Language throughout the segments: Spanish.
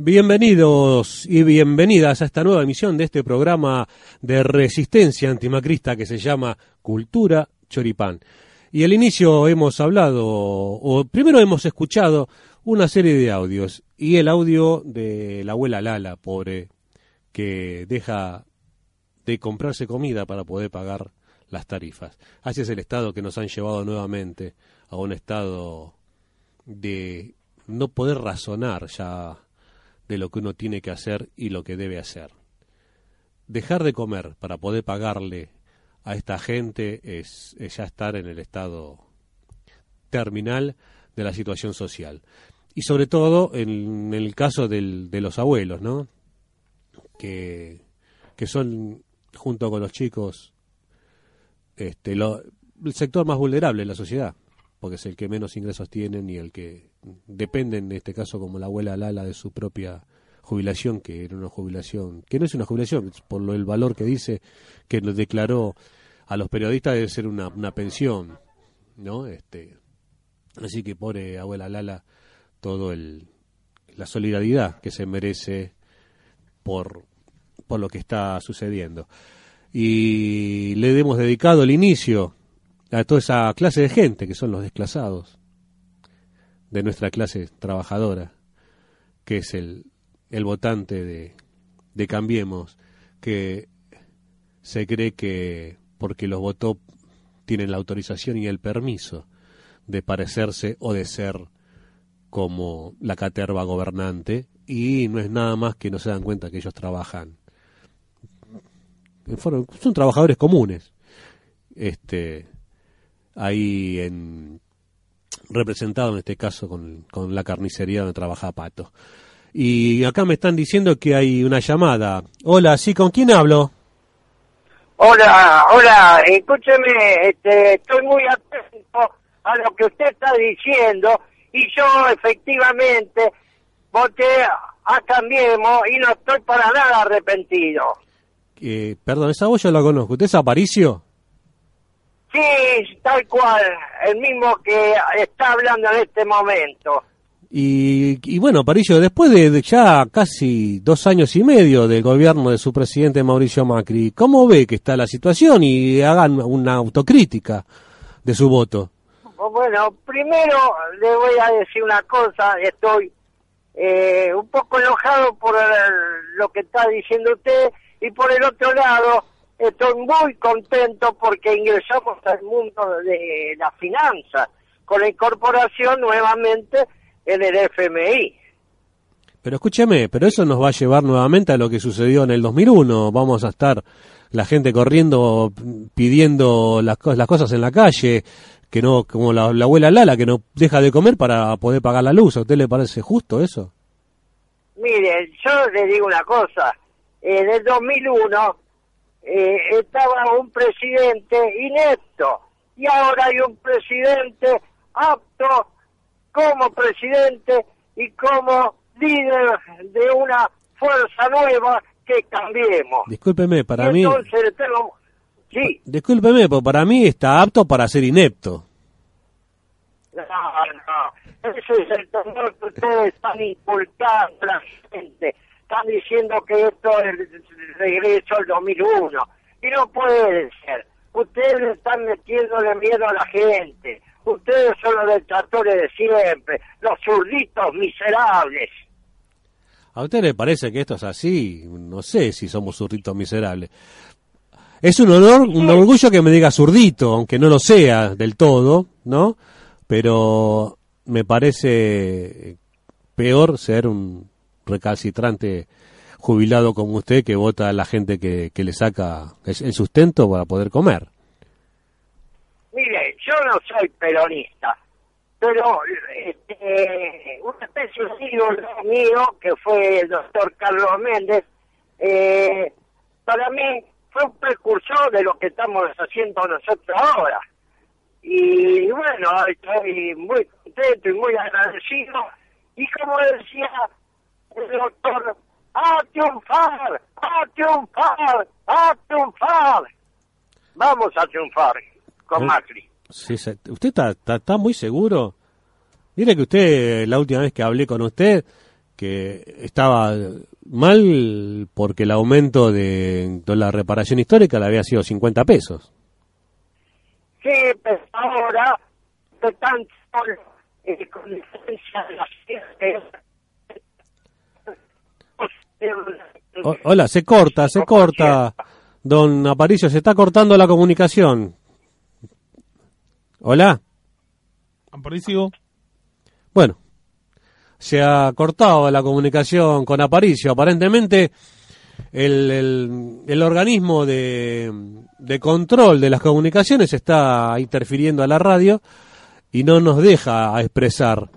Bienvenidos y bienvenidas a esta nueva emisión de este programa de resistencia antimacrista que se llama Cultura Choripán. Y al inicio hemos hablado, o primero hemos escuchado una serie de audios, y el audio de la abuela Lala, pobre, que deja de comprarse comida para poder pagar las tarifas. Así es el estado que nos han llevado nuevamente a un estado de no poder razonar ya de lo que uno tiene que hacer y lo que debe hacer. Dejar de comer para poder pagarle a esta gente es, ya estar en el estado terminal de la situación social. Y sobre todo en, el caso del, de los abuelos, ¿no? Que, que son, junto con los chicos, este, el sector más vulnerable de la sociedad, porque es el que menos ingresos tienen y el que dependen, en este caso, como la abuela Lala, de su propia jubilación, que era una jubilación, que no es una jubilación, por lo, el valor que dice, que nos declaró a los periodistas de ser una, una pensión, ¿no? Este, así que pobre abuela Lala, todo el, la solidaridad que se merece por, por lo que está sucediendo. Y le hemos dedicado el inicio a toda esa clase de gente que son los desclasados, de nuestra clase trabajadora, que es el, el votante de, de Cambiemos, que se cree que porque los votó tienen la autorización y el permiso de parecerse o de ser como la caterva gobernante y no es nada más que no se dan cuenta que ellos trabajan. Son trabajadores comunes. Este ahí en representado en este caso con, con la carnicería donde trabaja Pato. Y acá me están diciendo que hay una llamada. Hola, ¿sí con quién hablo? Hola, hola, escúcheme, este, estoy muy atento a lo que usted está diciendo y yo efectivamente voté a Cambiemos y no estoy para nada arrepentido. Eh, perdón, esa voz yo la conozco. ¿Usted es Aparicio? Sí, tal cual, el mismo que está hablando en este momento. Y, y bueno, Parillo, después de, ya casi dos años y medio del gobierno de su presidente Mauricio Macri, ¿cómo ve que está la situación y hagan una autocrítica de su voto? Bueno, primero le voy a decir una cosa, estoy eh, un poco enojado por lo que está diciendo usted y por el otro lado estoy muy contento porque ingresamos al mundo de la finanza con la incorporación nuevamente en el FMI. Pero escúcheme, pero eso nos va a llevar nuevamente a lo que sucedió en el 2001. Vamos a estar la gente corriendo pidiendo las, las cosas en la calle, que no como la, abuela Lala que no deja de comer para poder pagar la luz. ¿A usted le parece justo eso? Mire, yo le digo una cosa. En el 2001 eh, estaba un presidente inepto y ahora hay un presidente apto como presidente y como líder de una fuerza nueva que cambiemos. Discúlpeme, para mí... Entonces tengo... Sí. Discúlpeme, pero para mí está apto para ser inepto. No, no. Ese es el temor que ustedes están inculcando a la gente están diciendo que esto es el regreso al 2001. Y no puede ser. Ustedes están metiéndole miedo a la gente. Ustedes son los detractores de siempre, los zurditos miserables. ¿A usted le parece que esto es así? No sé si somos zurditos miserables. Es un honor, un orgullo que me diga zurdito, aunque no lo sea del todo, ¿no? Pero me parece peor ser un recalcitrante jubilado como usted que vota a la gente que, le saca el sustento para poder comer. Mire, yo no soy peronista, pero este, una especie mío, que fue el doctor Carlos Méndez, eh, para mí fue un precursor de lo que estamos haciendo nosotros ahora. Y bueno, estoy muy contento y muy agradecido. Y como decía el doctor, a triunfar, a triunfar, a triunfar. Vamos a triunfar con Macri. Sí, ¿Usted está, está, muy seguro? Mire que usted, la última vez que hablé con usted, que estaba mal porque el aumento de, la reparación histórica le había sido 50 pesos. Sí, pues ahora están eh, con licencia de las Hola, se corta, se corta. Don Aparicio, se está cortando la comunicación. Hola. Aparicio. Bueno, se ha cortado la comunicación con Aparicio. Aparentemente, el, el, organismo de, de, control de las comunicaciones está interfiriendo a la radio y no nos deja expresar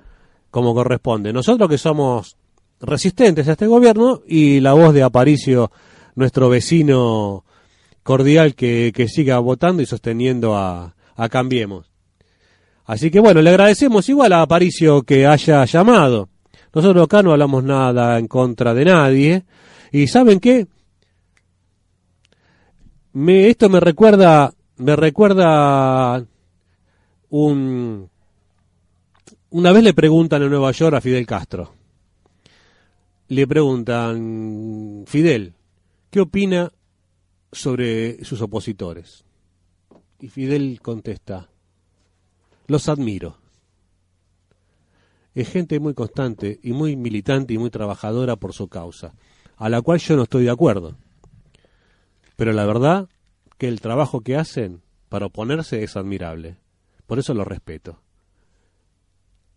como corresponde. Nosotros que somos resistentes a este gobierno y la voz de Aparicio, nuestro vecino cordial que, que siga votando y sosteniendo a, a Cambiemos. Así que bueno, le agradecemos igual a Aparicio que haya llamado. Nosotros acá no hablamos nada en contra de nadie. ¿Y saben qué? Me, esto me recuerda, me recuerda un... Una vez le preguntan en Nueva York a Fidel Castro. Le preguntan, Fidel, ¿qué opina sobre sus opositores? Y Fidel contesta, los admiro es gente muy constante y muy militante y muy trabajadora por su causa, a la cual yo no estoy de acuerdo. Pero la verdad que el trabajo que hacen para oponerse es admirable. Por eso lo respeto.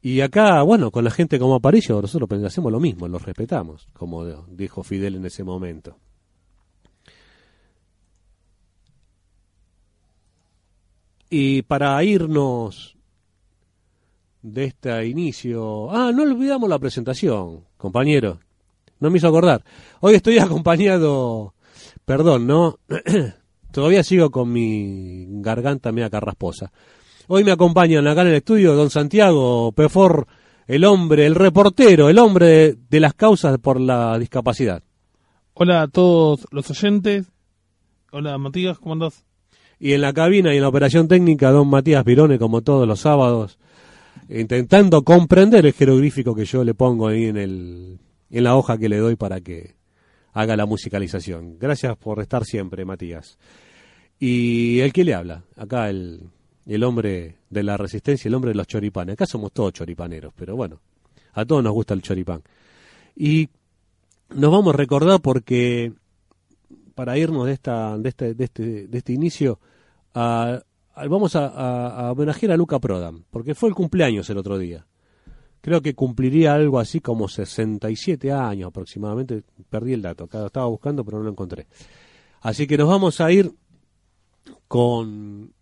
Y acá, bueno, con la gente como Aparicio, nosotros hacemos lo mismo, los respetamos, como dijo Fidel en ese momento. Y para irnos de este inicio. Ah, no olvidamos la presentación, compañero. No me hizo acordar. Hoy estoy acompañado, perdón, ¿no? Todavía sigo con mi garganta media carrasposa. Hoy me acompañan acá en el estudio don Santiago Pefor, el hombre, el reportero, el hombre de, las causas por la discapacidad. Hola a todos los oyentes. Hola Matías, ¿cómo andás? Y en la cabina y en la operación técnica, don Matías Pirone, como todos los sábados, intentando comprender el jeroglífico que yo le pongo ahí en, el, en la hoja que le doy para que haga la musicalización. Gracias por estar siempre, Matías. Y el que le habla, acá el, el hombre de la resistencia, el hombre de los choripanes. Acá somos todos choripaneros, pero bueno, a todos nos gusta el choripán. Y nos vamos a recordar porque, para irnos de, esta, de, este, de, este, de este inicio, a, vamos a, homenajear a Luca Prodan, porque fue el cumpleaños el otro día. Creo que cumpliría algo así como 67 años aproximadamente. Perdí el dato, estaba buscando pero no lo encontré. Así que nos vamos a ir con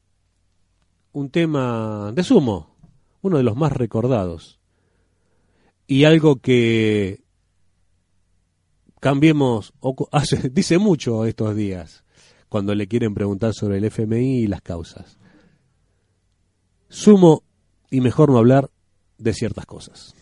un tema de sumo, uno de los más recordados. Y algo que cambiemos, hace, dice mucho estos días, cuando le quieren preguntar sobre el FMI y las causas sumo y mejor no hablar de ciertas cosas.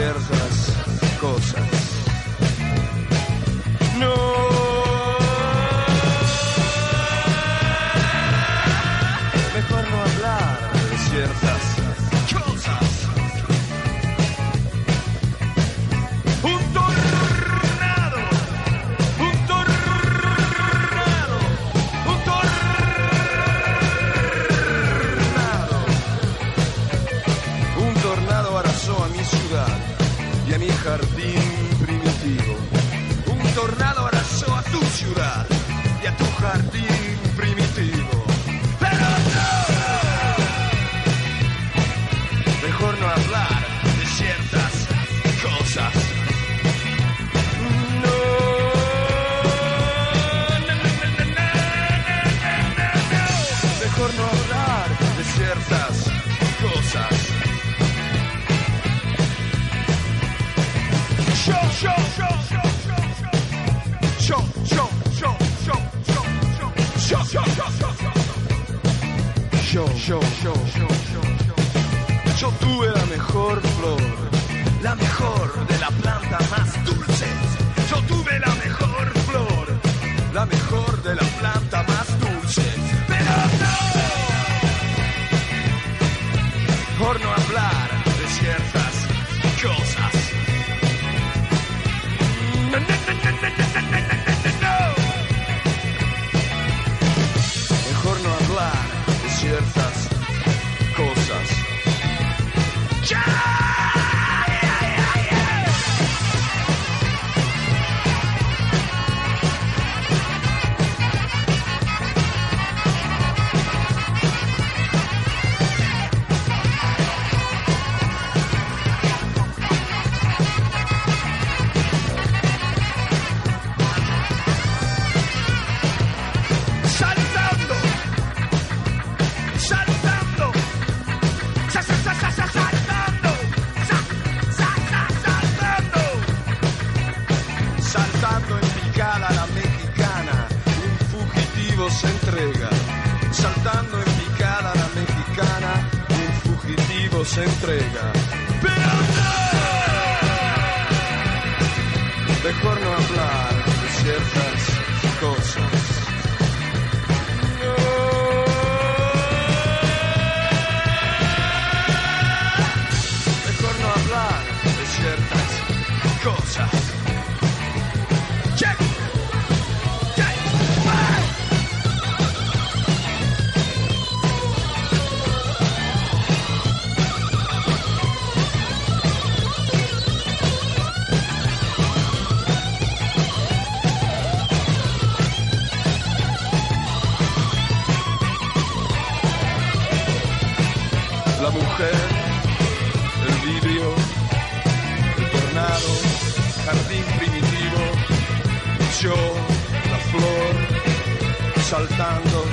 Ciertas cosas. mejor de la planta más dulce. Yo tuve la mejor flor, la mejor de la entrega. saltando.